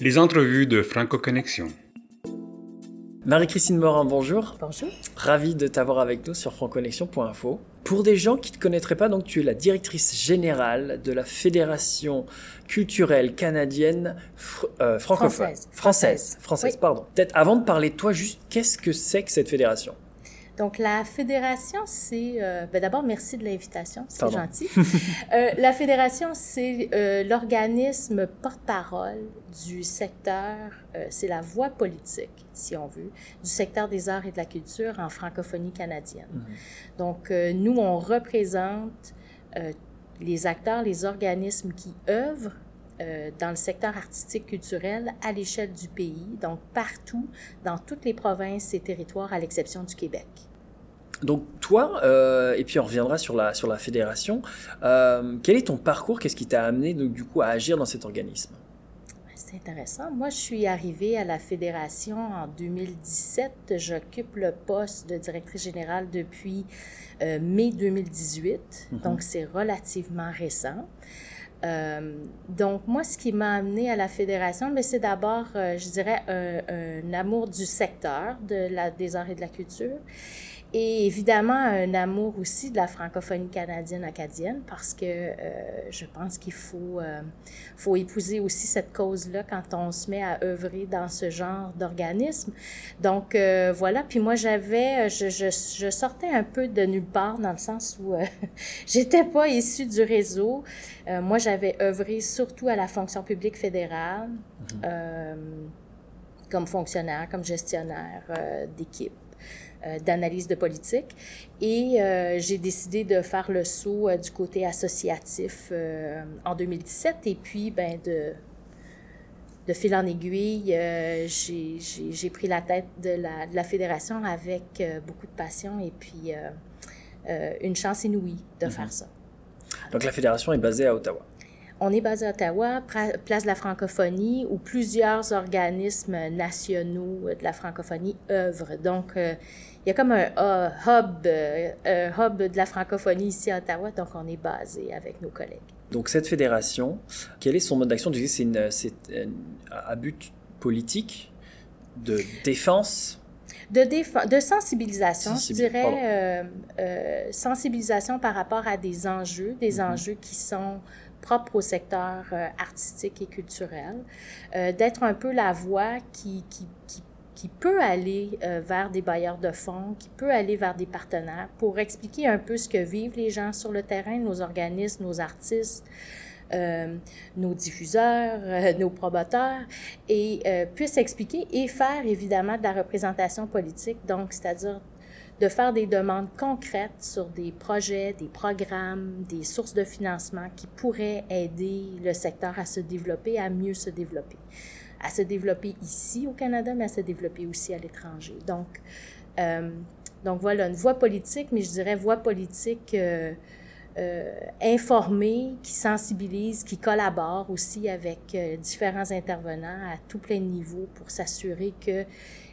Les entrevues de Franco Connexion. Marie-Christine Morin, bonjour. Bonjour. Ravi de t'avoir avec nous sur franconnexion.info. Pour des gens qui ne te connaîtraient pas, donc tu es la directrice générale de la Fédération culturelle canadienne fr- euh, francophone. Française. Française. Française, Oui. pardon. Peut-être avant de parler de toi, juste qu'est-ce que c'est que cette fédération? Donc, la fédération, c'est... euh, ben, D'abord, merci de l'invitation, c'est gentil. Euh, la fédération, c'est euh, l'organisme porte-parole du secteur, euh, c'est la voix politique, si on veut, du secteur des arts et de la culture en francophonie canadienne. Donc, euh, nous, on représente euh, les acteurs, les organismes qui œuvrent euh, dans le secteur artistique culturel à l'échelle du pays, donc partout, dans toutes les provinces et territoires, à l'exception du Québec. Donc toi, euh, et puis on reviendra sur la, sur la fédération, euh, quel est ton parcours? Qu'est-ce qui t'a amené donc, du coup à agir dans cet organisme? C'est intéressant. Moi, je suis arrivée à la fédération en 2017. J'occupe le poste de directrice générale depuis euh, mai 2018, donc c'est relativement récent. Euh, donc, moi, ce qui m'a amené à la fédération, mais c'est d'abord, euh, je dirais, un, un amour du secteur de la, des arts et de la culture. Et évidemment, un amour aussi de la francophonie canadienne-acadienne, parce que euh, je pense qu'il faut, euh, faut épouser aussi cette cause-là quand on se met à œuvrer dans ce genre d'organisme. Donc, euh, voilà. Puis moi, j'avais, je, je, je sortais un peu de nulle part, dans le sens où j'étais pas issue du réseau. Moi, j'avais œuvré surtout à la fonction publique fédérale, euh, comme fonctionnaire, comme gestionnaire d'équipe d'analyse de politique. Et euh, j'ai décidé de faire le saut euh, du côté associatif euh, en 2017. Et puis, ben, de, de fil en aiguille, euh, j'ai- j'ai pris la tête de la, de la fédération avec euh, beaucoup de passion et puis euh, euh, une chance inouïe de faire ça. Donc la fédération est basée à Ottawa. On est basé à Ottawa, place de la francophonie, où plusieurs organismes nationaux de la francophonie œuvrent. Donc, euh, il y a comme un euh, hub, euh, un hub de la francophonie ici à Ottawa, donc on est basé avec nos collègues. Donc cette fédération, quel est son mode d'action? C'est à but politique, de défense? De, de sensibilisation, je Sensibil- dirais, euh, euh, sensibilisation par rapport à des enjeux, des Mhm. enjeux qui sont propres au secteur euh, artistique et culturel, euh, d'être un peu la voix qui, qui, qui, peut aller euh, vers des bailleurs de fonds, qui peut aller vers des partenaires pour expliquer un peu ce que vivent les gens sur le terrain, nos organismes, nos artistes, nos diffuseurs, nos promoteurs, et puissent expliquer et faire évidemment de la représentation politique, donc c'est-à-dire de faire des demandes concrètes sur des projets, des programmes, des sources de financement qui pourraient aider le secteur à se développer, à mieux se développer, à se développer ici au Canada, mais à se développer aussi à l'étranger. Donc, euh, donc voilà, une voie politique, mais je dirais voie politique euh, euh, informée, qui sensibilise, qui collabore aussi avec euh, différents intervenants à tout plein de niveaux pour s'assurer que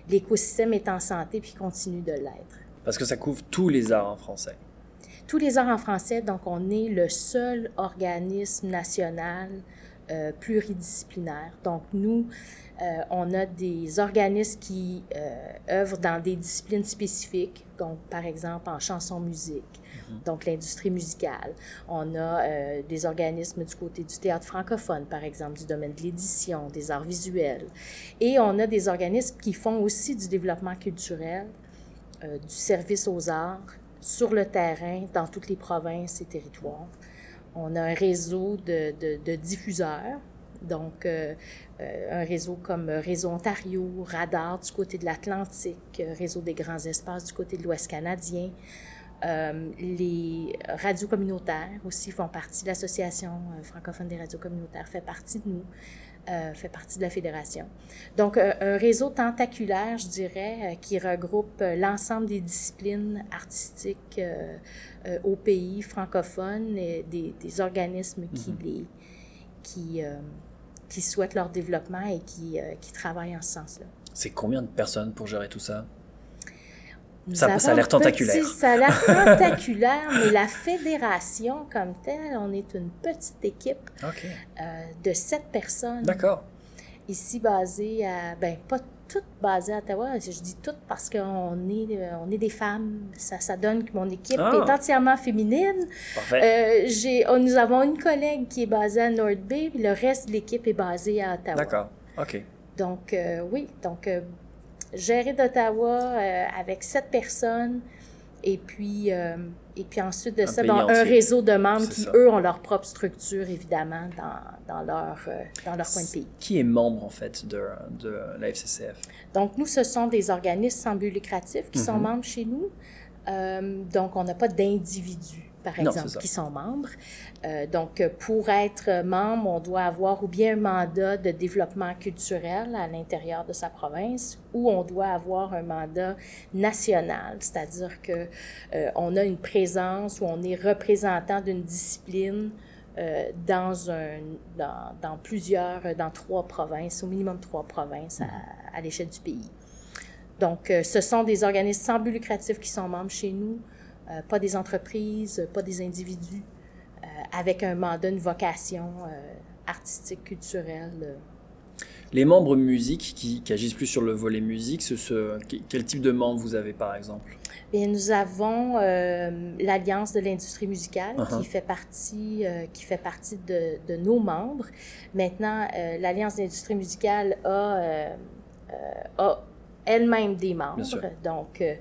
l'écosystème est en santé puis continue de l'être. Parce que ça couvre tous les arts en français. Tous les arts en français, donc on est le seul organisme national euh, pluridisciplinaire. Donc nous, euh, on a des organismes qui euh, œuvrent dans des disciplines spécifiques, donc par exemple en chanson-musique, donc l'industrie musicale. On a euh, des organismes du côté du théâtre francophone, par exemple, du domaine de l'édition, des arts visuels. Et on a des organismes qui font aussi du développement culturel, euh, du service aux arts sur le terrain dans toutes les provinces et territoires. On a un réseau de, de, diffuseurs, donc euh, euh, un réseau comme Réseau Ontario, Radar du côté de l'Atlantique, Réseau des grands espaces du côté de l'Ouest canadien. Les radios communautaires aussi font partie l'Association francophone des radios communautaires, fait partie de nous, euh, fait partie de la fédération. Donc, euh, un réseau tentaculaire, je dirais, euh, qui regroupe l'ensemble des disciplines artistiques au pays francophone, et des, des organismes qui, les, qui, qui souhaitent leur développement et qui, qui travaillent en ce sens-là. C'est combien de personnes pour gérer tout ça? Ça- ça a l'air petit- tentaculaire. ça a l'air tentaculaire, mais la fédération comme telle, on est une petite équipe euh, de sept personnes. D'accord. ici basées à, ben pas toutes basées à Ottawa. Je dis toutes parce qu'on est, euh, on est des femmes. Ça, ça donne que mon équipe Ah. est entièrement féminine. Parfait. Euh, j'ai, oh, nous avons une collègue qui est basée à North Bay, puis le reste de l'équipe est basée à Ottawa. D'accord. OK. Donc, euh, oui, donc gérer d'Ottawa euh, avec sept personnes et puis, euh, et puis ensuite de Un ça, bon, un réseau de membres qui, ça. eux, ont leur propre structure, évidemment, dans, dans, leur, euh, dans leur coin de pays. Qui est membre, en fait, de, de la FCCF? Donc, nous, ce sont des organismes sans but lucratif qui Mhm. sont membres chez nous. Euh, donc, on n'a pas d'individus, par exemple, qui sont membres. Euh, donc, pour être membre, on doit avoir ou bien un mandat de développement culturel à l'intérieur de sa province, ou on doit avoir un mandat national, c'est-à-dire que euh, on a une présence ou on est représentant d'une discipline euh, dans, un, dans, dans plusieurs, dans trois provinces, au minimum trois provinces à, à l'échelle du pays. Donc, ce sont des organismes sans but lucratif qui sont membres chez nous, euh, pas des entreprises, pas des individus, euh, avec un mandat, une vocation euh, artistique, culturelle. euh. Les membres musique qui, qui agissent plus sur le volet musique, ce, ce- quel type de membres vous avez, par exemple? Bien, nous avons euh, l'Alliance de l'industrie musicale Uh-huh. qui fait partie, euh, qui fait partie de, de nos membres. Maintenant, euh, l'Alliance de l'industrie musicale a, euh, euh, a elle-même des membres. Donc, euh,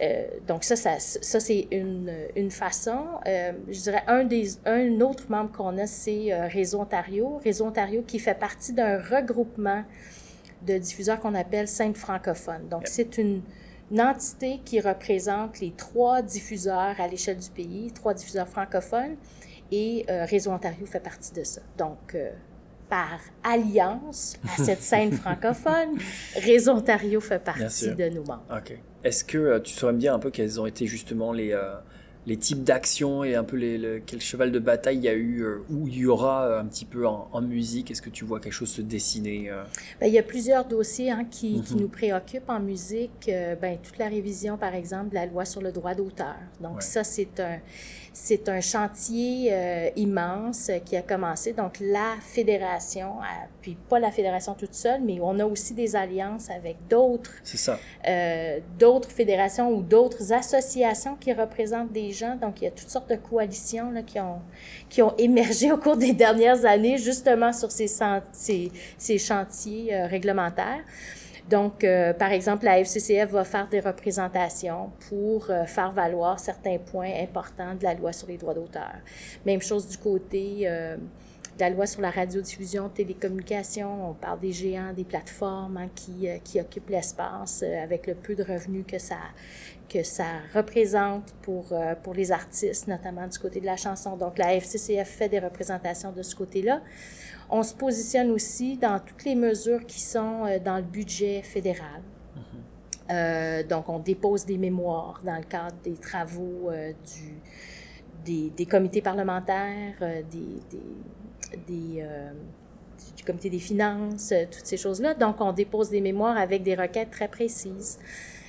euh, donc ça, ça, ça c'est une, une façon. Euh, je dirais un des un autre membre qu'on a, c'est euh, Réseau Ontario. Réseau Ontario qui fait partie d'un regroupement de diffuseurs qu'on appelle cinq francophones. Donc, Yep. c'est une, une entité qui représente les trois diffuseurs à l'échelle du pays, trois diffuseurs francophones, et Réseau Ontario fait partie de ça. Donc, par alliance à cette scène francophone, Réseau Ontario fait partie de nos membres. Ok. Est-ce que euh, tu saurais me dire un peu quels ont été justement les, euh, les types d'actions et un peu les, le- quel cheval de bataille il y a eu euh, ou il y aura un petit peu en, en musique? Est-ce que tu vois quelque chose se dessiner euh? Ben, il y a plusieurs dossiers hein, qui, qui Mhm. nous préoccupent en musique. Ben, toute la révision, par exemple, de la loi sur le droit d'auteur. Donc, Ouais. ça, c'est un, c'est un chantier euh, immense euh, qui a commencé. Donc, la fédération, puis pas la fédération toute seule, mais on a aussi des alliances avec d'autres C'est ça. euh, d'autres fédérations ou d'autres associations qui représentent des gens. Donc, il y a toutes sortes de coalitions là, qui, ont, qui ont émergé au cours des dernières années, justement sur ces, ces, ces chantiers euh, réglementaires. Donc, euh, par exemple, la FCCF va faire des représentations pour euh, faire valoir certains points importants de la loi sur les droits d'auteur. Même chose du côté euh, de la loi sur la radiodiffusion, télécommunication. On parle des géants, des plateformes hein, qui, euh, qui occupent l'espace euh, avec le peu de revenus que ça, que ça représente pour, pour les artistes, notamment du côté de la chanson. Donc, la FCCF fait des représentations de ce côté-là. On se positionne aussi dans toutes les mesures qui sont euh, dans le budget fédéral. Euh, donc, on dépose des mémoires dans le cadre des travaux euh, du, des, des comités parlementaires, euh, des, des, du, du comité des finances, toutes ces choses-là. Donc, on dépose des mémoires avec des requêtes très précises.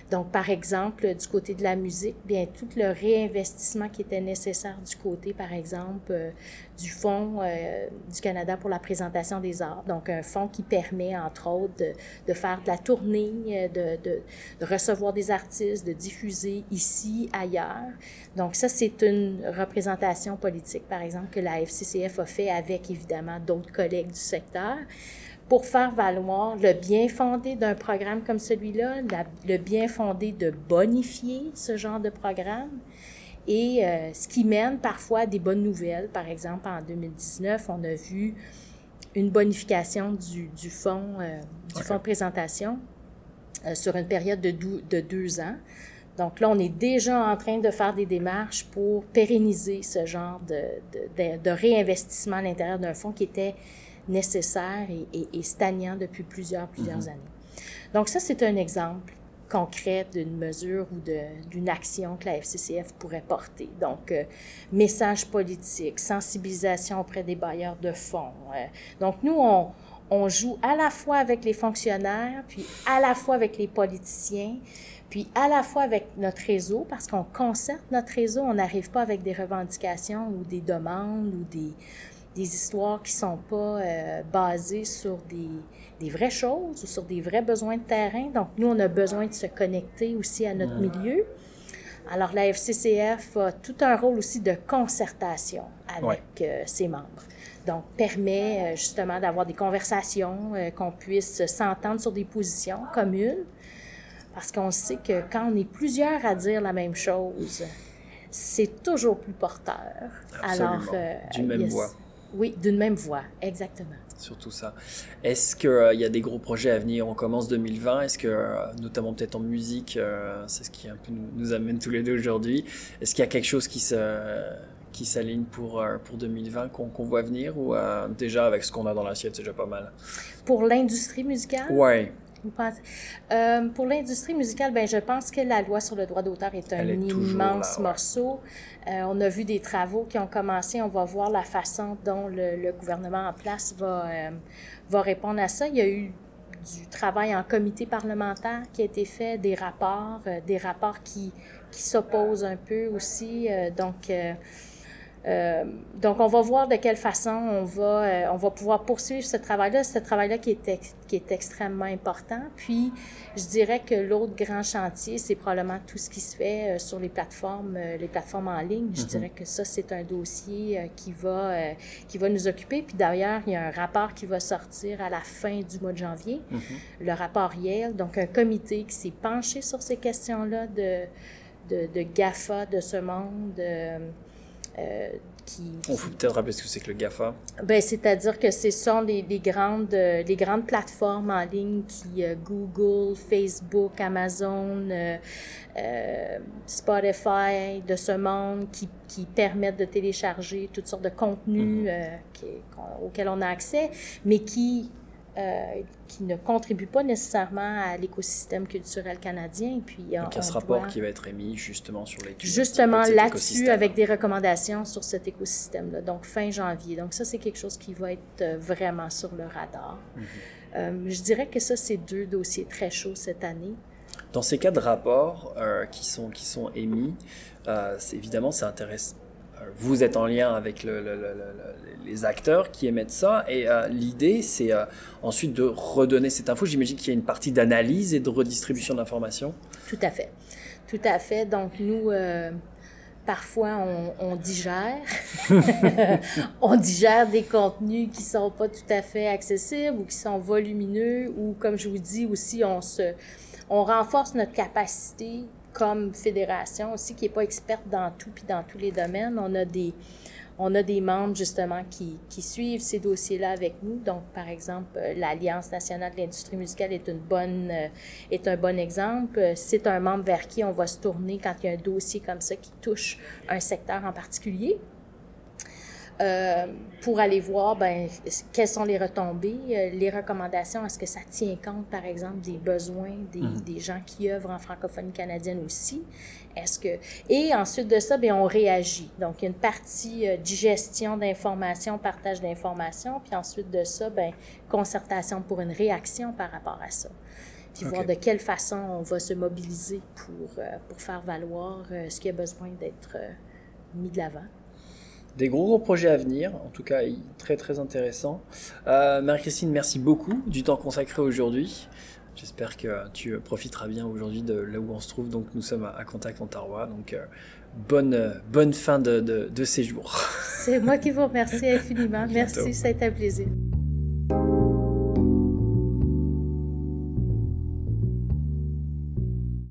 Donc, par exemple, du côté de la musique, bien, tout le réinvestissement qui était nécessaire du côté, par exemple, euh, du Fonds euh, du Canada pour la présentation des arts. Donc, un fonds qui permet, entre autres, de, de faire de la tournée, euh, de, de, de recevoir des artistes, de diffuser ici, ailleurs. Donc, ça, c'est une représentation politique, par exemple, que la FCCF a fait avec, évidemment, d'autres collègues du secteur pour faire valoir le bien fondé d'un programme comme celui-là, le bien fondé de bonifier ce genre de programme et euh, ce qui mène parfois à des bonnes nouvelles. Par exemple, en 2019, on a vu une bonification du, du fonds, euh, du fonds présentation euh, sur une période de, dou- de deux ans. Donc là, on est déjà en train de faire des démarches pour pérenniser ce genre de, de, de- de réinvestissement à l'intérieur d'un fonds qui était nécessaire et, et, et stagnant depuis plusieurs, plusieurs années. Donc ça, c'est un exemple concret d'une mesure ou d'une action que la FCCF pourrait porter. Donc, euh, message politique, sensibilisation auprès des bailleurs de fonds. euh. donc, nous, on, on joue à la fois avec les fonctionnaires, puis à la fois avec les politiciens, puis à la fois avec notre réseau, parce qu'on concerte notre réseau, on n'arrive pas avec des revendications ou des demandes ou des, des histoires qui sont pas euh, basées sur des, des, vraies choses ou sur des vrais besoins de terrain. Donc, nous, on a besoin de se connecter aussi à notre milieu. Alors, la FCCF a tout un rôle aussi de concertation avec euh, ses membres. Donc, permet euh, justement d'avoir des conversations, qu'on puisse s'entendre sur des positions communes, parce qu'on sait que quand on est plusieurs à dire la même chose, c'est toujours plus porteur. Absolument. Alors, d'une même voix. Oui, d'une même voix, exactement. Surtout ça. Est-ce qu'il euh, y a des gros projets à venir? On commence 2020. Est-ce que, euh, notamment peut-être en musique, euh, c'est ce qui un peu nous, amène tous les deux aujourd'hui, est-ce qu'il y a quelque chose qui se qui s'aligne pour, pour 2020 qu'on voit venir ou déjà avec ce qu'on a dans l'assiette, c'est déjà pas mal? Pour l'industrie musicale? Ouais. Euh, pour l'industrie musicale, ben, je pense que la loi sur le droit d'auteur est un immense morceau. Euh, on a vu des travaux qui ont commencé. On va voir la façon dont le, gouvernement en place va, euh, va répondre à ça. Il y a eu du travail en comité parlementaire qui a été fait, des rapports, des rapports qui, qui s'opposent un peu aussi. donc, euh, donc, on va voir de quelle façon on va, euh, on va pouvoir poursuivre ce travail-là, ce travail-là qui est, qui est extrêmement important. Puis, je dirais que l'autre grand chantier, c'est probablement tout ce qui se fait euh, sur les plateformes, les plateformes en ligne. Je mm-hmm. dirais que ça, c'est un dossier qui va, qui va nous occuper. Puis d'ailleurs, il y a un rapport qui va sortir à la fin du mois de janvier, mm-hmm. le rapport Yale, donc un comité qui s'est penché sur ces questions-là de, de, de GAFA de ce monde. Euh, qui, On faut peut-être rappeler ce que c'est que le GAFA. Ben, c'est-à-dire que ce sont les, grandes, euh, les grandes plateformes en ligne qui, euh, Google, Facebook, Amazon, Spotify, de ce monde, qui, qui, permettent de télécharger toutes sortes de contenus mm-hmm. auxquels on a accès, mais qui euh, qui ne contribuent pas nécessairement à l'écosystème culturel canadien. Puis, Donc, il y a ce rapport qui va être émis justement sur les Justement là-dessus, avec des recommandations sur cet écosystème-là, donc fin janvier. Donc ça, c'est quelque chose qui va être euh, vraiment sur le radar. Mhm. Euh, je dirais que ça, c'est deux dossiers très chauds cette année. Dans ces cas de rapports qui, sont, qui sont émis, évidemment, ça intéresse vous êtes en lien avec les acteurs qui émettent ça. Et euh, l'idée, c'est euh, ensuite de redonner cette info. J'imagine qu'il y a une partie d'analyse et de redistribution d'informations. Tout à fait. Tout à fait. Donc, nous, euh, parfois, on, digère. on digère des contenus qui sont pas tout à fait accessibles ou qui sont volumineux ou, comme je vous dis aussi, on se... On renforce notre capacité comme fédération aussi, qui n'est pas experte dans tout puis dans tous les domaines. On a des, on a des membres justement qui, qui suivent ces dossiers-là avec nous. Donc, par exemple, euh, l'Alliance nationale de l'industrie musicale est, une bonne, euh, est un bon exemple. C'est un membre vers qui on va se tourner quand il y a un dossier comme ça qui touche un secteur en particulier. Euh, pour aller voir ben, quelles sont les retombées, euh, les recommandations, est-ce que ça tient compte, par exemple, des besoins des, mhm. des gens qui œuvrent en francophonie canadienne aussi? Est-ce que et ensuite de ça, ben, on réagit. Donc il y a une partie euh, digestion d'informations, partage d'informations, puis ensuite de ça, ben, concertation pour une réaction par rapport à ça. Puis voir de quelle façon on va se mobiliser pour, pour faire valoir ce qui a besoin d'être mis de l'avant des gros gros projets à venir, en tout cas très très intéressant. Euh, Marie-Christine, merci beaucoup du temps consacré aujourd'hui. J'espère que tu profiteras bien aujourd'hui de là où on se trouve. Donc nous sommes à, Contact Ontario. Donc euh, bonne, bonne fin de, de, de séjour. C'est moi qui vous remercie infiniment. merci, ça a été un plaisir.